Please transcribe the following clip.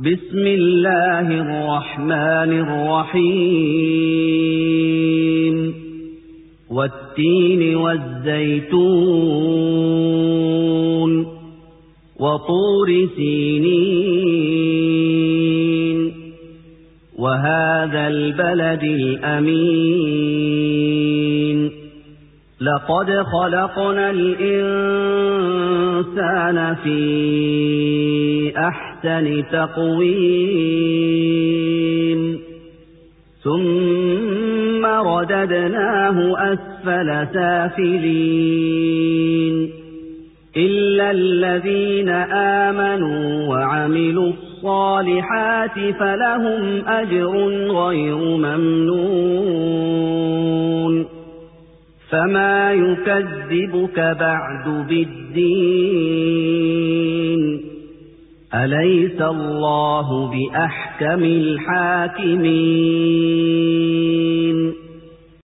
بسم الله الرحمن الرحيم والتين والزيتون وطور سينين وهذا البلد الأمين لقد خلقنا الإنسان في أحسن تقويم. ثم رددناه أسفل سافلين. إلا الذين آمنوا وعملوا الصالحات فلهم أجر غير ممنون. فما يكذبك بعد بالدين. أليس الله بأحكم الحاكمين؟